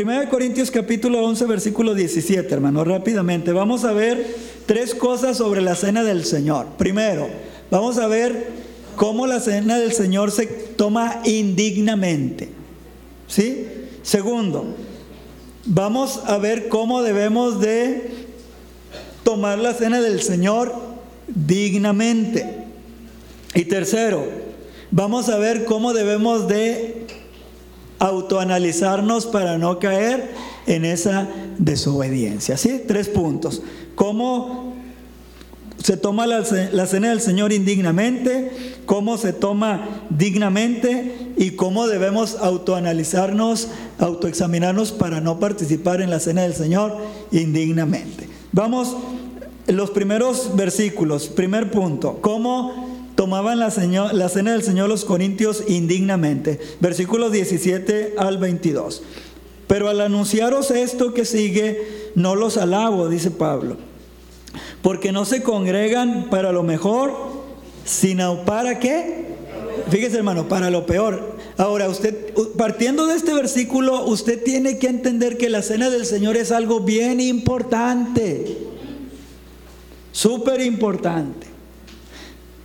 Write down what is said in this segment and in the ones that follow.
1 Corintios capítulo 11, versículo 17, hermano, rápidamente. Vamos a ver tres cosas sobre la cena del Señor. Primero, vamos a ver cómo la cena del Señor se toma indignamente. ¿Sí? Segundo, vamos a ver cómo debemos de tomar la cena del Señor dignamente. Y tercero, vamos a ver cómo debemos de autoanalizarnos para no caer en esa desobediencia. ¿Sí? Tres puntos. ¿Cómo se toma la, cena del Señor indignamente? ¿Cómo se toma dignamente? ¿Y cómo debemos autoanalizarnos, autoexaminarnos para no participar en la cena del Señor indignamente? Vamos, los primeros versículos. Primer punto. ¿Cómo tomaban la, la, cena del Señor los corintios indignamente. Versículos 17 al 22. Pero al anunciaros esto que sigue, no los alabo, dice Pablo, porque no se congregan para lo mejor, sino para qué. Fíjese hermano, para lo peor. Ahora, usted, partiendo de este versículo, usted tiene que entender que la cena del Señor es algo bien importante, súper importante.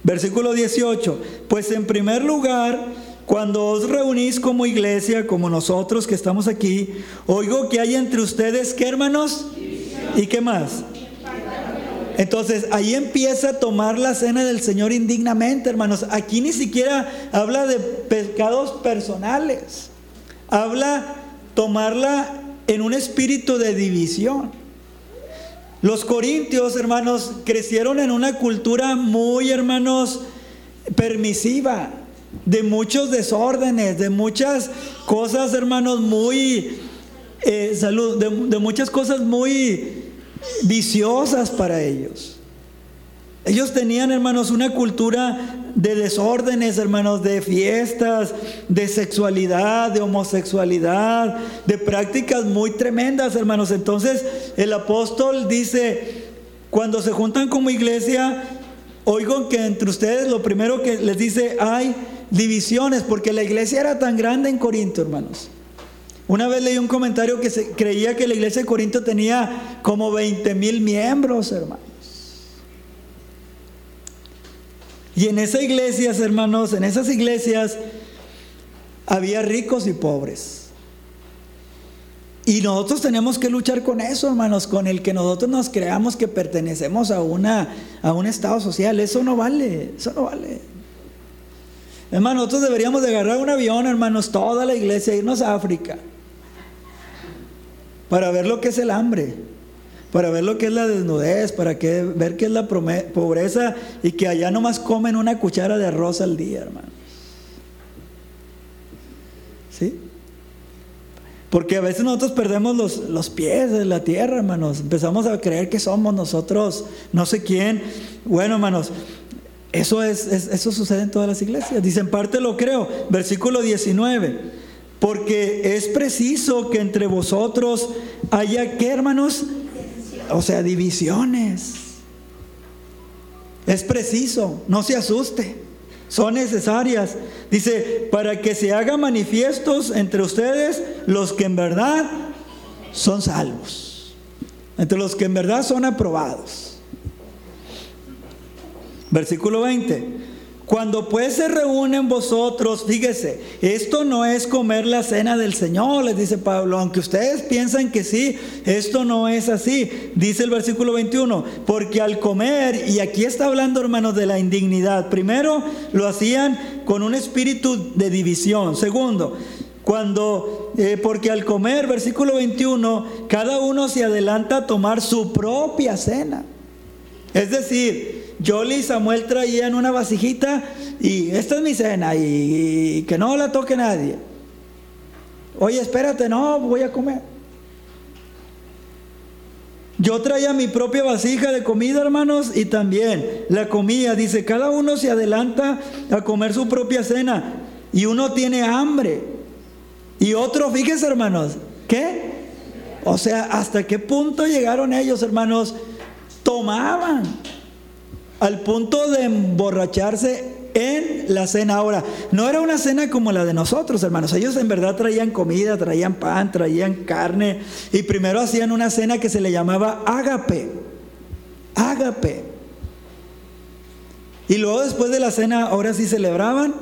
Versículo 18, pues en primer lugar, cuando os reunís como iglesia, como nosotros que estamos aquí, oigo que hay entre ustedes, ¿qué hermanos? ¿Y qué más? Entonces ahí empieza a tomar la cena del Señor indignamente, hermanos. Aquí ni siquiera habla de pecados personales. Habla tomarla en un espíritu de división. Los corintios, hermanos, crecieron en una cultura muy, hermanos, permisiva, de muchos desórdenes, de muchas cosas, hermanos, muy, eh, salud, de muchas cosas muy viciosas para ellos. Ellos tenían, hermanos, una cultura de desórdenes, hermanos, de fiestas, de sexualidad, de homosexualidad, de prácticas muy tremendas, hermanos. Entonces el apóstol dice, cuando se juntan como iglesia, oigo que entre ustedes lo primero que les dice, hay divisiones, porque la iglesia era tan grande en Corinto, hermanos. Una vez leí un comentario que se creía que la iglesia de Corinto tenía como 20 mil miembros, hermanos. Y en esas iglesias, hermanos, en esas iglesias había ricos y pobres. Y nosotros tenemos que luchar con eso, hermanos, con el que nosotros nos creamos que pertenecemos a, una, a un estado social. Eso no vale, eso no vale. Hermanos, nosotros deberíamos de agarrar un avión, hermanos, toda la iglesia, irnos a África, para ver lo que es el hambre para ver lo que es la desnudez, para que, ver qué es la pobreza y que allá nomás comen una cuchara de arroz al día, hermano. ¿Sí? Porque a veces nosotros perdemos los, los, pies de la tierra, hermanos. Empezamos a creer que somos nosotros, no sé quién. Bueno, hermanos, eso, es, eso sucede en todas las iglesias. Dicen, parte lo creo. Versículo 19. Porque es preciso que entre vosotros haya, ¿qué hermanos? O sea, divisiones. Es preciso, no se asuste, son necesarias. Dice, para que se hagan manifiestos entre ustedes los que en verdad son salvos, entre los que en verdad son aprobados. Versículo 20. Cuando pues se reúnen vosotros, fíjese, esto no es comer la cena del Señor, les dice Pablo, aunque ustedes piensan que sí, esto no es así. Dice el versículo 21, porque al comer, y aquí está hablando hermanos de la indignidad, primero lo hacían con un espíritu de división. Segundo, cuando, eh, porque al comer, versículo 21, cada uno se adelanta a tomar su propia cena. Es decir, Yoli y Samuel traían una vasijita y esta es mi cena y, que no la toque nadie. Oye, espérate, no, voy a comer. Yo traía mi propia vasija de comida, hermanos, y también la comía. Dice, cada uno se adelanta a comer su propia cena y uno tiene hambre. Y otro, fíjese, hermanos, ¿qué? O sea, ¿hasta qué punto llegaron ellos, hermanos? Tomaban al punto de emborracharse en la cena. Ahora, no era una cena como la de nosotros, hermanos. Ellos en verdad traían comida, traían pan, traían carne. Y primero hacían una cena que se le llamaba ágape. Ágape. Y luego después de la cena, ahora sí celebraban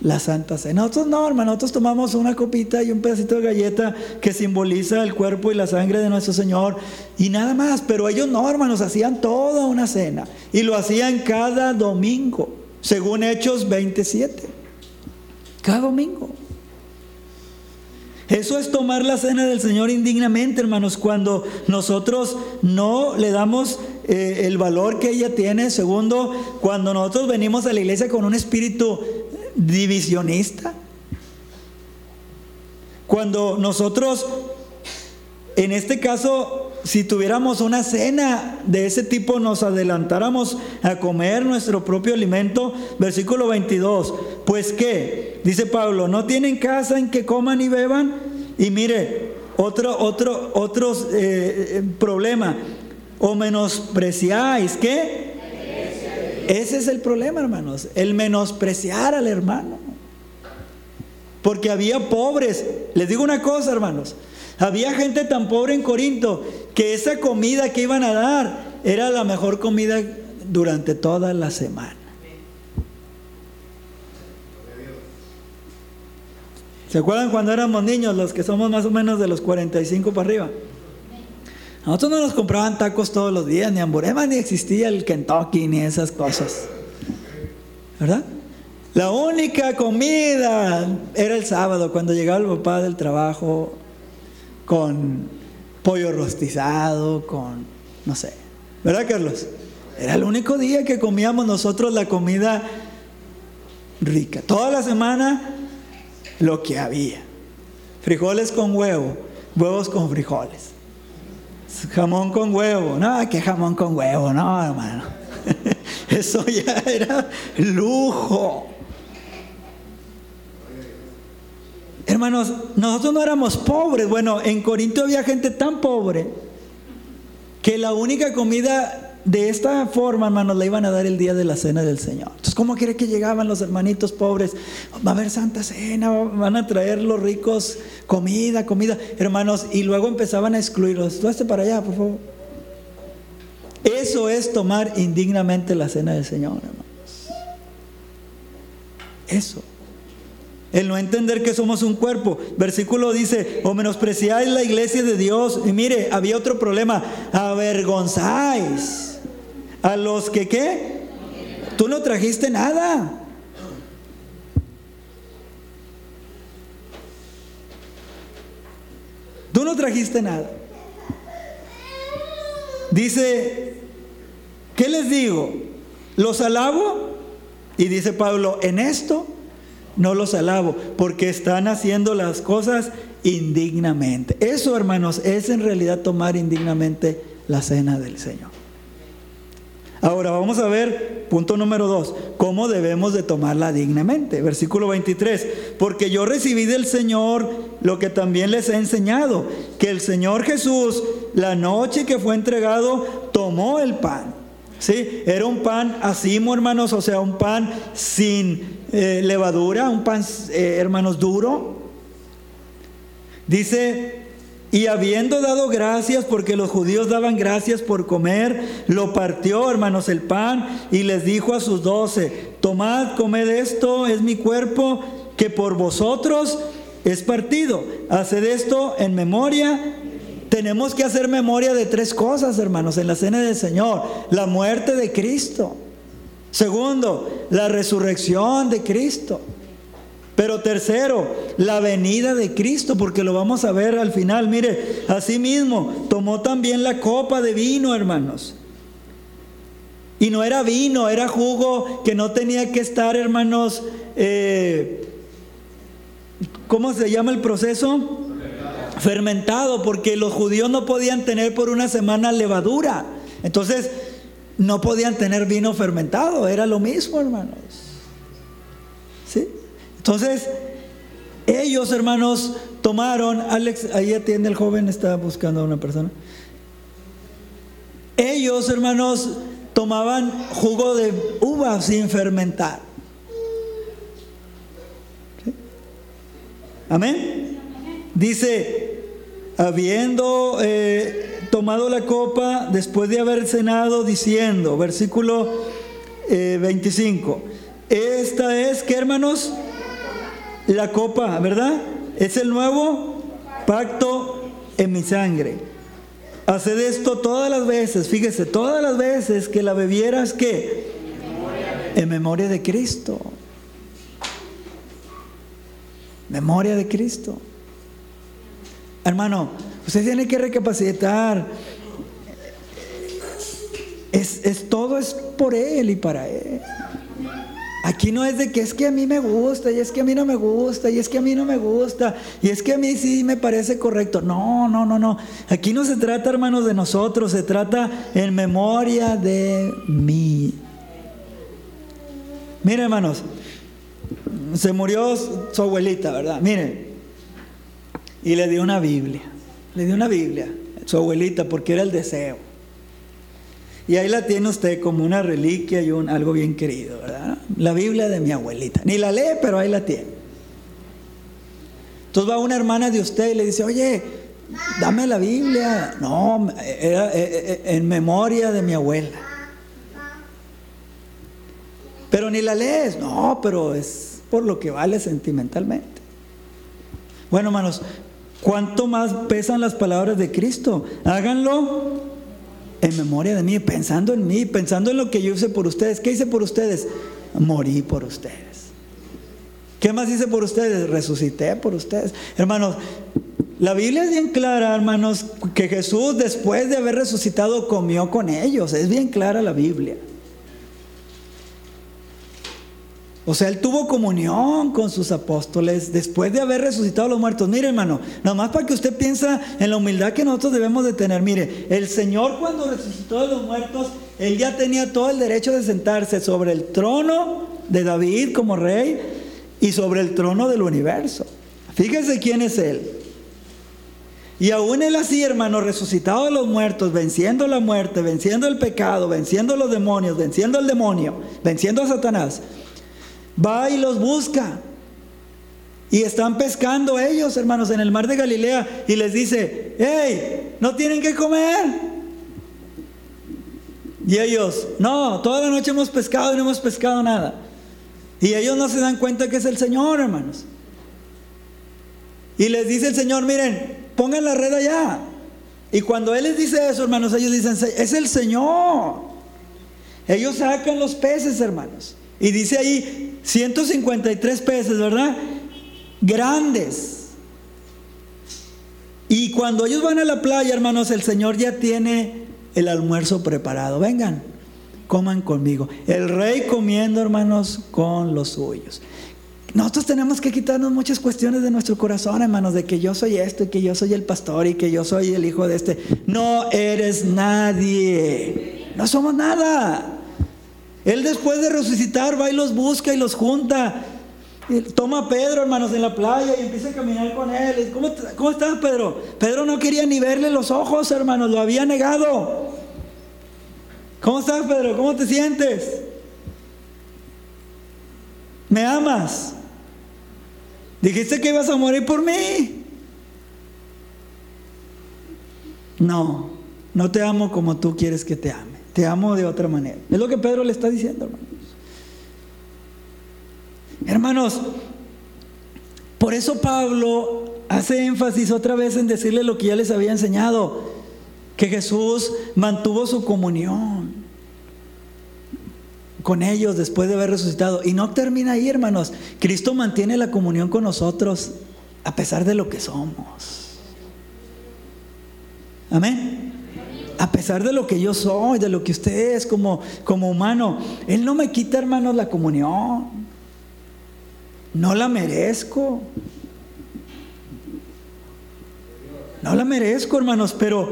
la Santa Cena. Nosotros no, hermano, nosotros tomamos una copita y un pedacito de galleta que simboliza el cuerpo y la sangre de nuestro Señor y nada más. Pero ellos no, hermanos, hacían toda una cena y lo hacían cada domingo, según Hechos 27. Cada domingo. Eso es tomar la cena del Señor indignamente, hermanos, cuando nosotros no le damos eh, el valor que ella tiene. Segundo, cuando nosotros venimos a la iglesia con un espíritu divisionista. Cuando nosotros, en este caso, si tuviéramos una cena de ese tipo, nos adelantáramos a comer nuestro propio alimento, versículo 22, pues qué, dice Pablo, no tienen casa en que coman y beban, y mire, otro, otro, otro eh, problema, o menospreciáis, ¿qué? Ese es el problema, hermanos, el menospreciar al hermano. Porque había pobres. Les digo una cosa, hermanos. Había gente tan pobre en Corinto que esa comida que iban a dar era la mejor comida durante toda la semana. ¿Se acuerdan cuando éramos niños, los que somos más o menos de los 45 para arriba? Nosotros no nos compraban tacos todos los días, ni hamburguesas, ni existía el Kentucky, ni esas cosas. ¿Verdad? La única comida era el sábado, cuando llegaba el papá del trabajo con pollo rostizado, con, no sé. ¿Verdad, Carlos? Era el único día que comíamos nosotros la comida rica. Toda la semana lo que había. Frijoles con huevo, huevos con frijoles. Jamón con huevo. No, que jamón con huevo, no, hermano. Eso ya era lujo. Hermanos, nosotros no éramos pobres. Bueno, en Corinto había gente tan pobre que la única comida de esta forma, hermanos, la iban a dar el día de la cena del Señor. Entonces, ¿cómo quiere que llegaban los hermanitos pobres? Va a haber santa cena, van a traer los ricos comida, comida, hermanos, y luego empezaban a excluirlos. Tú para allá, por favor. Eso es tomar indignamente la cena del Señor, hermanos. Eso. El no entender que somos un cuerpo. Versículo dice, o menospreciáis la iglesia de Dios. Y mire, había otro problema. Avergonzáis a los que qué? Tú no trajiste nada. Tú no trajiste nada. Dice, ¿qué les digo? ¿Los alabo? Y dice Pablo, en esto no los alabo, porque están haciendo las cosas indignamente. Eso, hermanos, es en realidad tomar indignamente la cena del Señor. Ahora vamos a ver, punto número dos, cómo debemos de tomarla dignamente. Versículo 23, porque yo recibí del Señor lo que también les he enseñado, que el Señor Jesús, la noche que fue entregado, tomó el pan. ¿Sí? Era un pan así, hermanos, o sea, un pan sin eh, levadura, un pan, eh, hermanos, duro. Dice, y habiendo dado gracias, porque los judíos daban gracias por comer, lo partió, hermanos, el pan y les dijo a sus doce, tomad, comed esto, es mi cuerpo, que por vosotros es partido. Haced esto en memoria. Tenemos que hacer memoria de tres cosas, hermanos, en la cena del Señor. La muerte de Cristo. Segundo, la resurrección de Cristo. Pero tercero, la venida de Cristo, porque lo vamos a ver al final. Mire, asimismo, tomó también la copa de vino, hermanos. Y no era vino, era jugo que no tenía que estar, hermanos, eh, ¿cómo se llama el proceso? Fermentado. porque los judíos no podían tener por una semana levadura. Entonces, no podían tener vino fermentado, era lo mismo, hermanos. Entonces, ellos, hermanos, tomaron, Alex, ahí atiende el joven, está buscando a una persona. Ellos, hermanos, tomaban jugo de uva sin fermentar. Amén. Dice, habiendo eh, tomado la copa después de haber cenado, diciendo, versículo eh, 25, esta es, ¿qué hermanos? La copa, ¿verdad? Es el nuevo pacto en mi sangre. Haced esto todas las veces, fíjese, todas las veces que la bebieras, ¿qué? En memoria de Cristo. Memoria de Cristo. Hermano, usted tiene que recapacitar. Es, es, todo es por Él y para Él. Aquí no es de que es que a mí me gusta y es que a mí no me gusta y es que a mí no me gusta y es que a mí sí me parece correcto. No, no, no, no. Aquí no se trata, hermanos, de nosotros, se trata en memoria de mí. Miren, hermanos, se murió su abuelita, ¿verdad? Miren, y le dio una Biblia, le dio una Biblia, su abuelita, porque era el deseo. Y ahí la tiene usted como una reliquia y algo bien querido, ¿verdad? La Biblia de mi abuelita. Ni la lee, pero ahí la tiene. Entonces va una hermana de usted y le dice, oye, dame la Biblia. No, era eh, eh, en memoria de mi abuela. Pero ni la lees. No, pero es por lo que vale sentimentalmente. Bueno, hermanos, ¿cuánto más pesan las palabras de Cristo? Háganlo en memoria de mí, pensando en mí, pensando en lo que yo hice por ustedes. ¿Qué hice por ustedes? Morí por ustedes. ¿Qué más hice por ustedes? Resucité por ustedes. Hermanos, la Biblia es bien clara, hermanos, que Jesús después de haber resucitado comió con ellos. Es bien clara la Biblia. O sea, él tuvo comunión con sus apóstoles después de haber resucitado a los muertos. Mire, hermano, nada más para que usted piensa en la humildad que nosotros debemos de tener. Mire, el Señor cuando resucitó a los muertos, él ya tenía todo el derecho de sentarse sobre el trono de David como rey y sobre el trono del universo. Fíjese quién es él. Y aún él así, hermano, resucitado de los muertos, venciendo la muerte, venciendo el pecado, venciendo los demonios, venciendo el demonio, venciendo a Satanás va y los busca. Y están pescando ellos, hermanos, en el mar de Galilea y les dice, hey, no tienen que comer. Y ellos, no, toda la noche hemos pescado y no hemos pescado nada. Y ellos no se dan cuenta que es el Señor, hermanos. Y les dice el Señor, miren, pongan la red allá. Y cuando Él les dice eso, hermanos, ellos dicen, es el Señor. Ellos sacan los peces, hermanos. Y dice ahí 153 peces, ¿verdad? Grandes. Y cuando ellos van a la playa, hermanos, el Señor ya tiene el almuerzo preparado. Vengan, coman conmigo. El rey comiendo, hermanos, con los suyos. Nosotros tenemos que quitarnos muchas cuestiones de nuestro corazón, hermanos, de que yo soy esto y que yo soy el pastor y que yo soy el hijo de este. No eres nadie. No somos nada. Él después de resucitar va y los busca y los junta. toma a Pedro, hermanos, en la playa y empieza a caminar con él. ¿Cómo, ¿Cómo estás, Pedro? Pedro no quería ni verle los ojos, hermanos, lo había negado. ¿Cómo estás, Pedro? ¿Cómo te sientes? ¿Me amas? Dijiste que ibas a morir por mí. No, no te amo como tú quieres que te ame. Te amo de otra manera. Es lo que Pedro le está diciendo, hermanos. Hermanos, por eso Pablo hace énfasis otra vez en decirle lo que ya les había enseñado, que Jesús mantuvo su comunión con ellos después de haber resucitado. Y no termina ahí, hermanos. Cristo mantiene la comunión con nosotros a pesar de lo que somos. Amén a pesar de lo que yo soy, de lo que usted es como, como humano, Él no me quita, hermanos, la comunión. No la merezco. No la merezco, hermanos, pero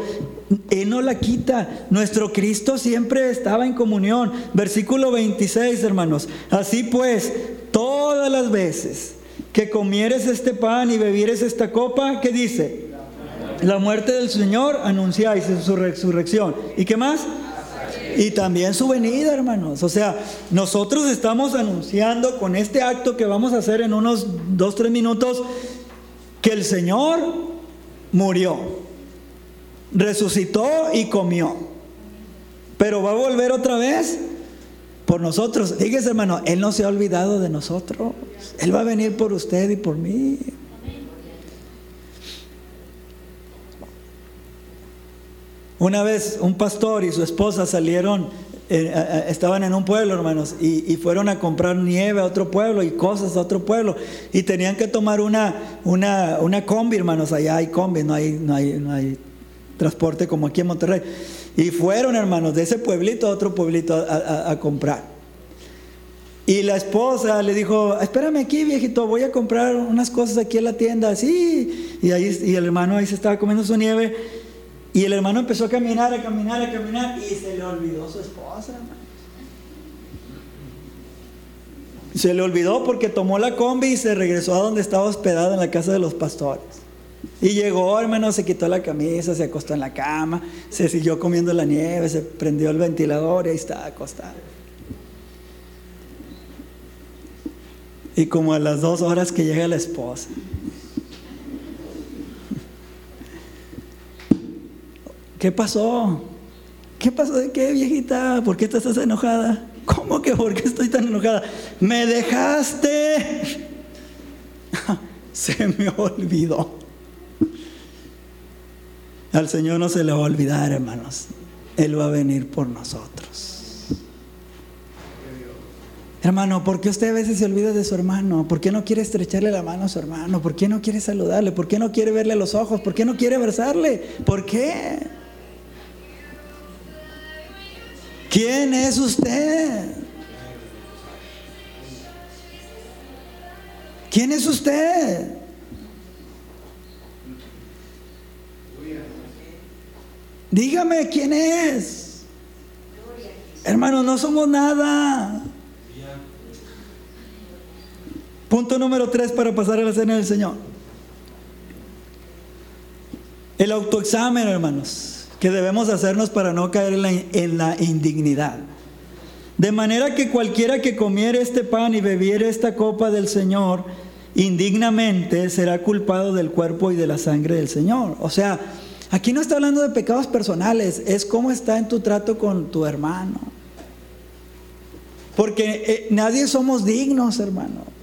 Él no la quita. Nuestro Cristo siempre estaba en comunión. Versículo 26, hermanos. Así pues, todas las veces que comieres este pan y bebieres esta copa, ¿qué dice? La muerte del Señor anunciáis su resurrección. ¿Y qué más? Y también su venida, hermanos. O sea, nosotros estamos anunciando con este acto que vamos a hacer en unos dos, tres minutos, que el Señor murió, resucitó y comió, pero va a volver otra vez por nosotros. Fíjese hermano, Él no se ha olvidado de nosotros. Él va a venir por usted y por mí. Una vez un pastor y su esposa salieron, eh, estaban en un pueblo, hermanos, y, fueron a comprar nieve a otro pueblo y cosas a otro pueblo. Y tenían que tomar una, una, una combi, hermanos. Allá hay combi, no hay, no, hay, no hay transporte como aquí en Monterrey. Y fueron, hermanos, de ese pueblito a otro pueblito a, comprar. Y la esposa le dijo, espérame aquí, viejito, voy a comprar unas cosas aquí en la tienda. Sí. Y, ahí, y el hermano ahí se estaba comiendo su nieve. Y el hermano empezó a caminar, a caminar, a caminar y se le olvidó su esposa, Se le olvidó porque tomó la combi y se regresó a donde estaba hospedado en la casa de los pastores. Y llegó, hermano, se quitó la camisa, se acostó en la cama, se siguió comiendo la nieve, se prendió el ventilador y ahí está acostado. Y como a las dos horas que llega la esposa, ¿Qué pasó? ¿Qué pasó de qué, viejita? ¿Por qué estás enojada? ¿Cómo que por qué estoy tan enojada? Me dejaste. se me olvidó. Al Señor no se le va a olvidar, hermanos. Él va a venir por nosotros. Hermano, ¿por qué usted a veces se olvida de su hermano? ¿Por qué no quiere estrecharle la mano a su hermano? ¿Por qué no quiere saludarle? ¿Por qué no quiere verle los ojos? ¿Por qué no quiere abrazarle? ¿Por qué? ¿Quién es usted? ¿Quién es usted? Dígame quién es. Hermano, no somos nada. Punto número tres para pasar a la cena del Señor. El autoexamen, hermanos que debemos hacernos para no caer en la, indignidad. De manera que cualquiera que comiere este pan y bebiere esta copa del Señor indignamente será culpado del cuerpo y de la sangre del Señor. O sea, aquí no está hablando de pecados personales, es cómo está en tu trato con tu hermano. Porque eh, nadie somos dignos, hermano.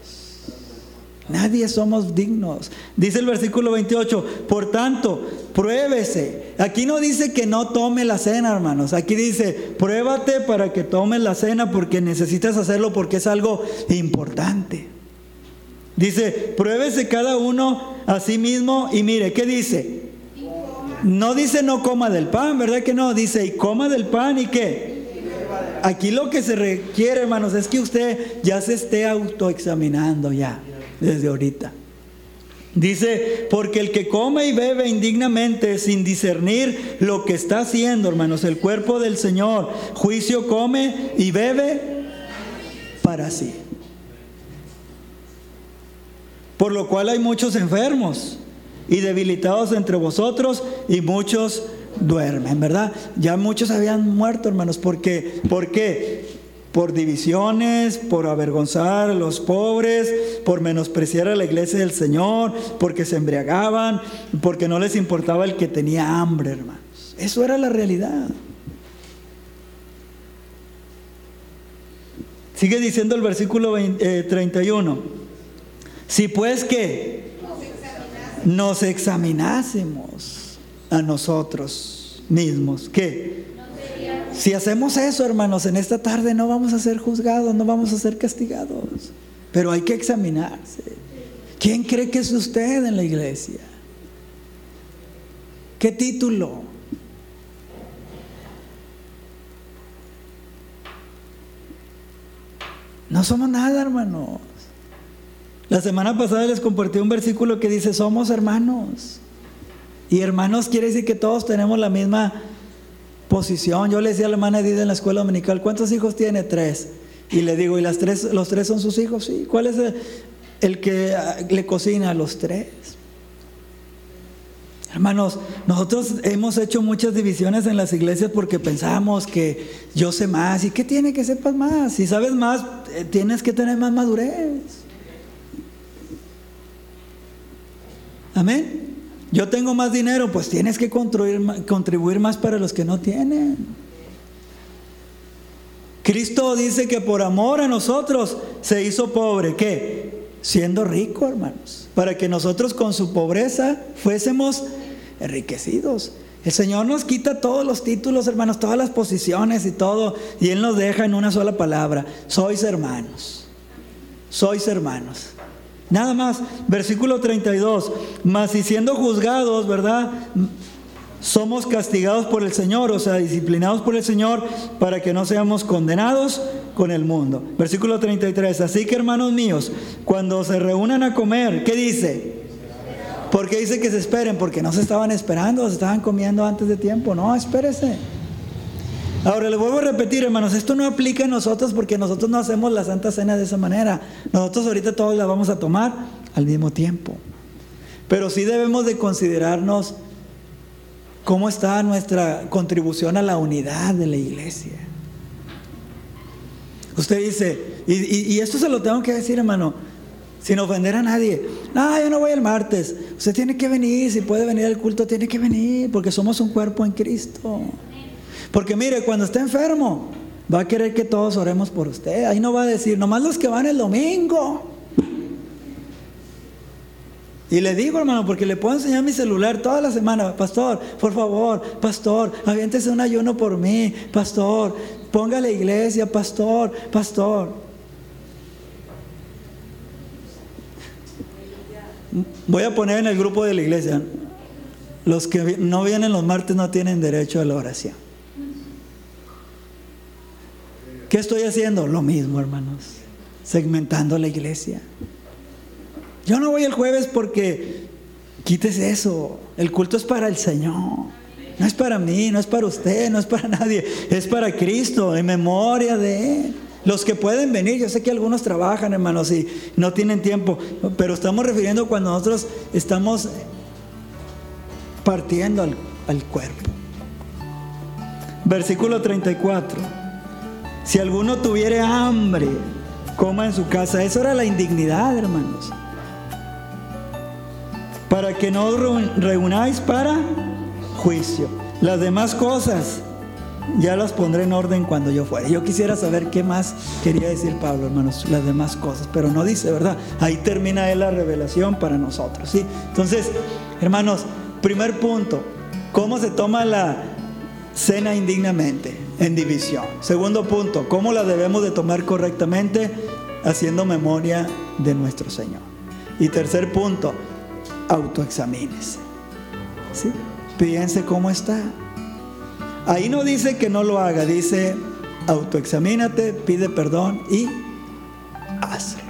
Nadie somos dignos. Dice el versículo 28, por tanto, pruébese. Aquí no dice que no tome la cena, hermanos. Aquí dice, pruébate para que tomes la cena porque necesitas hacerlo porque es algo importante. Dice, pruébese cada uno a sí mismo y mire, ¿qué dice? No dice no coma del pan, ¿verdad que no? Dice, y coma del pan y qué? Aquí lo que se requiere, hermanos, es que usted ya se esté autoexaminando ya desde ahorita. Dice, porque el que come y bebe indignamente sin discernir lo que está haciendo, hermanos, el cuerpo del Señor, juicio come y bebe para sí. Por lo cual hay muchos enfermos y debilitados entre vosotros y muchos duermen, ¿verdad? Ya muchos habían muerto, hermanos, porque, ¿por qué? Por divisiones, por avergonzar a los pobres, por menospreciar a la iglesia del Señor, porque se embriagaban, porque no les importaba el que tenía hambre, hermanos. Eso era la realidad. Sigue diciendo el versículo 31. Eh, si pues que nos examinásemos a nosotros mismos, ¿qué? Si hacemos eso, hermanos, en esta tarde no vamos a ser juzgados, no vamos a ser castigados. Pero hay que examinarse. ¿Quién cree que es usted en la iglesia? ¿Qué título? No somos nada, hermanos. La semana pasada les compartí un versículo que dice, somos hermanos. Y hermanos quiere decir que todos tenemos la misma posición. Yo le decía a la hermana Edith en la escuela dominical, ¿cuántos hijos tiene? Tres. Y le digo, ¿y las tres, los tres son sus hijos? Sí. ¿Cuál es el, que ah, le cocina a los tres? Hermanos, nosotros hemos hecho muchas divisiones en las iglesias porque pensamos que yo sé más. ¿Y qué tiene que sepas más? Si sabes más, eh, tienes que tener más madurez. Amén. Yo tengo más dinero, pues tienes que contribuir, más para los que no tienen. Cristo dice que por amor a nosotros se hizo pobre. ¿Qué? Siendo rico, hermanos. Para que nosotros con su pobreza fuésemos enriquecidos. El Señor nos quita todos los títulos, hermanos, todas las posiciones y todo, y Él nos deja en una sola palabra. Sois hermanos. Sois hermanos. Nada más, versículo 32. Mas y siendo juzgados, ¿verdad? Somos castigados por el Señor, o sea, disciplinados por el Señor para que no seamos condenados con el mundo. Versículo 33. Así que hermanos míos, cuando se reúnan a comer, ¿qué dice? ¿Por qué dice que se esperen? Porque no se estaban esperando, se estaban comiendo antes de tiempo. No, espérese. Ahora le vuelvo a repetir, hermanos, esto no aplica a nosotros porque nosotros no hacemos la Santa Cena de esa manera. Nosotros ahorita todos la vamos a tomar al mismo tiempo. Pero sí debemos de considerarnos cómo está nuestra contribución a la unidad de la iglesia. Usted dice, y, y esto se lo tengo que decir, hermano, sin ofender a nadie. No, yo no voy el martes. Usted tiene que venir, si puede venir al culto, tiene que venir, porque somos un cuerpo en Cristo. Porque mire, cuando esté enfermo, va a querer que todos oremos por usted. Ahí no va a decir, nomás los que van el domingo. Y le digo, hermano, porque le puedo enseñar mi celular toda la semana. Pastor, por favor, pastor, aviéntese un ayuno por mí. Pastor, ponga la iglesia, pastor, pastor. Voy a poner en el grupo de la iglesia, los que no vienen los martes no tienen derecho a la oración. ¿Qué estoy haciendo? Lo mismo, hermanos, segmentando la iglesia. Yo no voy el jueves porque quítese eso, el culto es para el Señor. No es para mí, no es para usted, no es para nadie, es para Cristo, en memoria de Él. Los que pueden venir, yo sé que algunos trabajan, hermanos, y no tienen tiempo, pero estamos refiriendo cuando nosotros estamos partiendo al, al cuerpo. Versículo 34. Si alguno tuviere hambre, coma en su casa. Eso era la indignidad, hermanos. Para que no os reunáis para juicio. Las demás cosas ya las pondré en orden cuando yo fuera. Yo quisiera saber qué más quería decir Pablo, hermanos, las demás cosas, pero no dice, ¿verdad? Ahí termina la revelación para nosotros, ¿sí? Entonces, hermanos, primer punto, ¿cómo se toma la cena indignamente? En división. Segundo punto, ¿cómo la debemos de tomar correctamente? Haciendo memoria de nuestro Señor. Y tercer punto, autoexamínese. ¿Sí? Cómo está. Ahí no dice que no lo haga, dice autoexamínate, pide perdón y hazlo.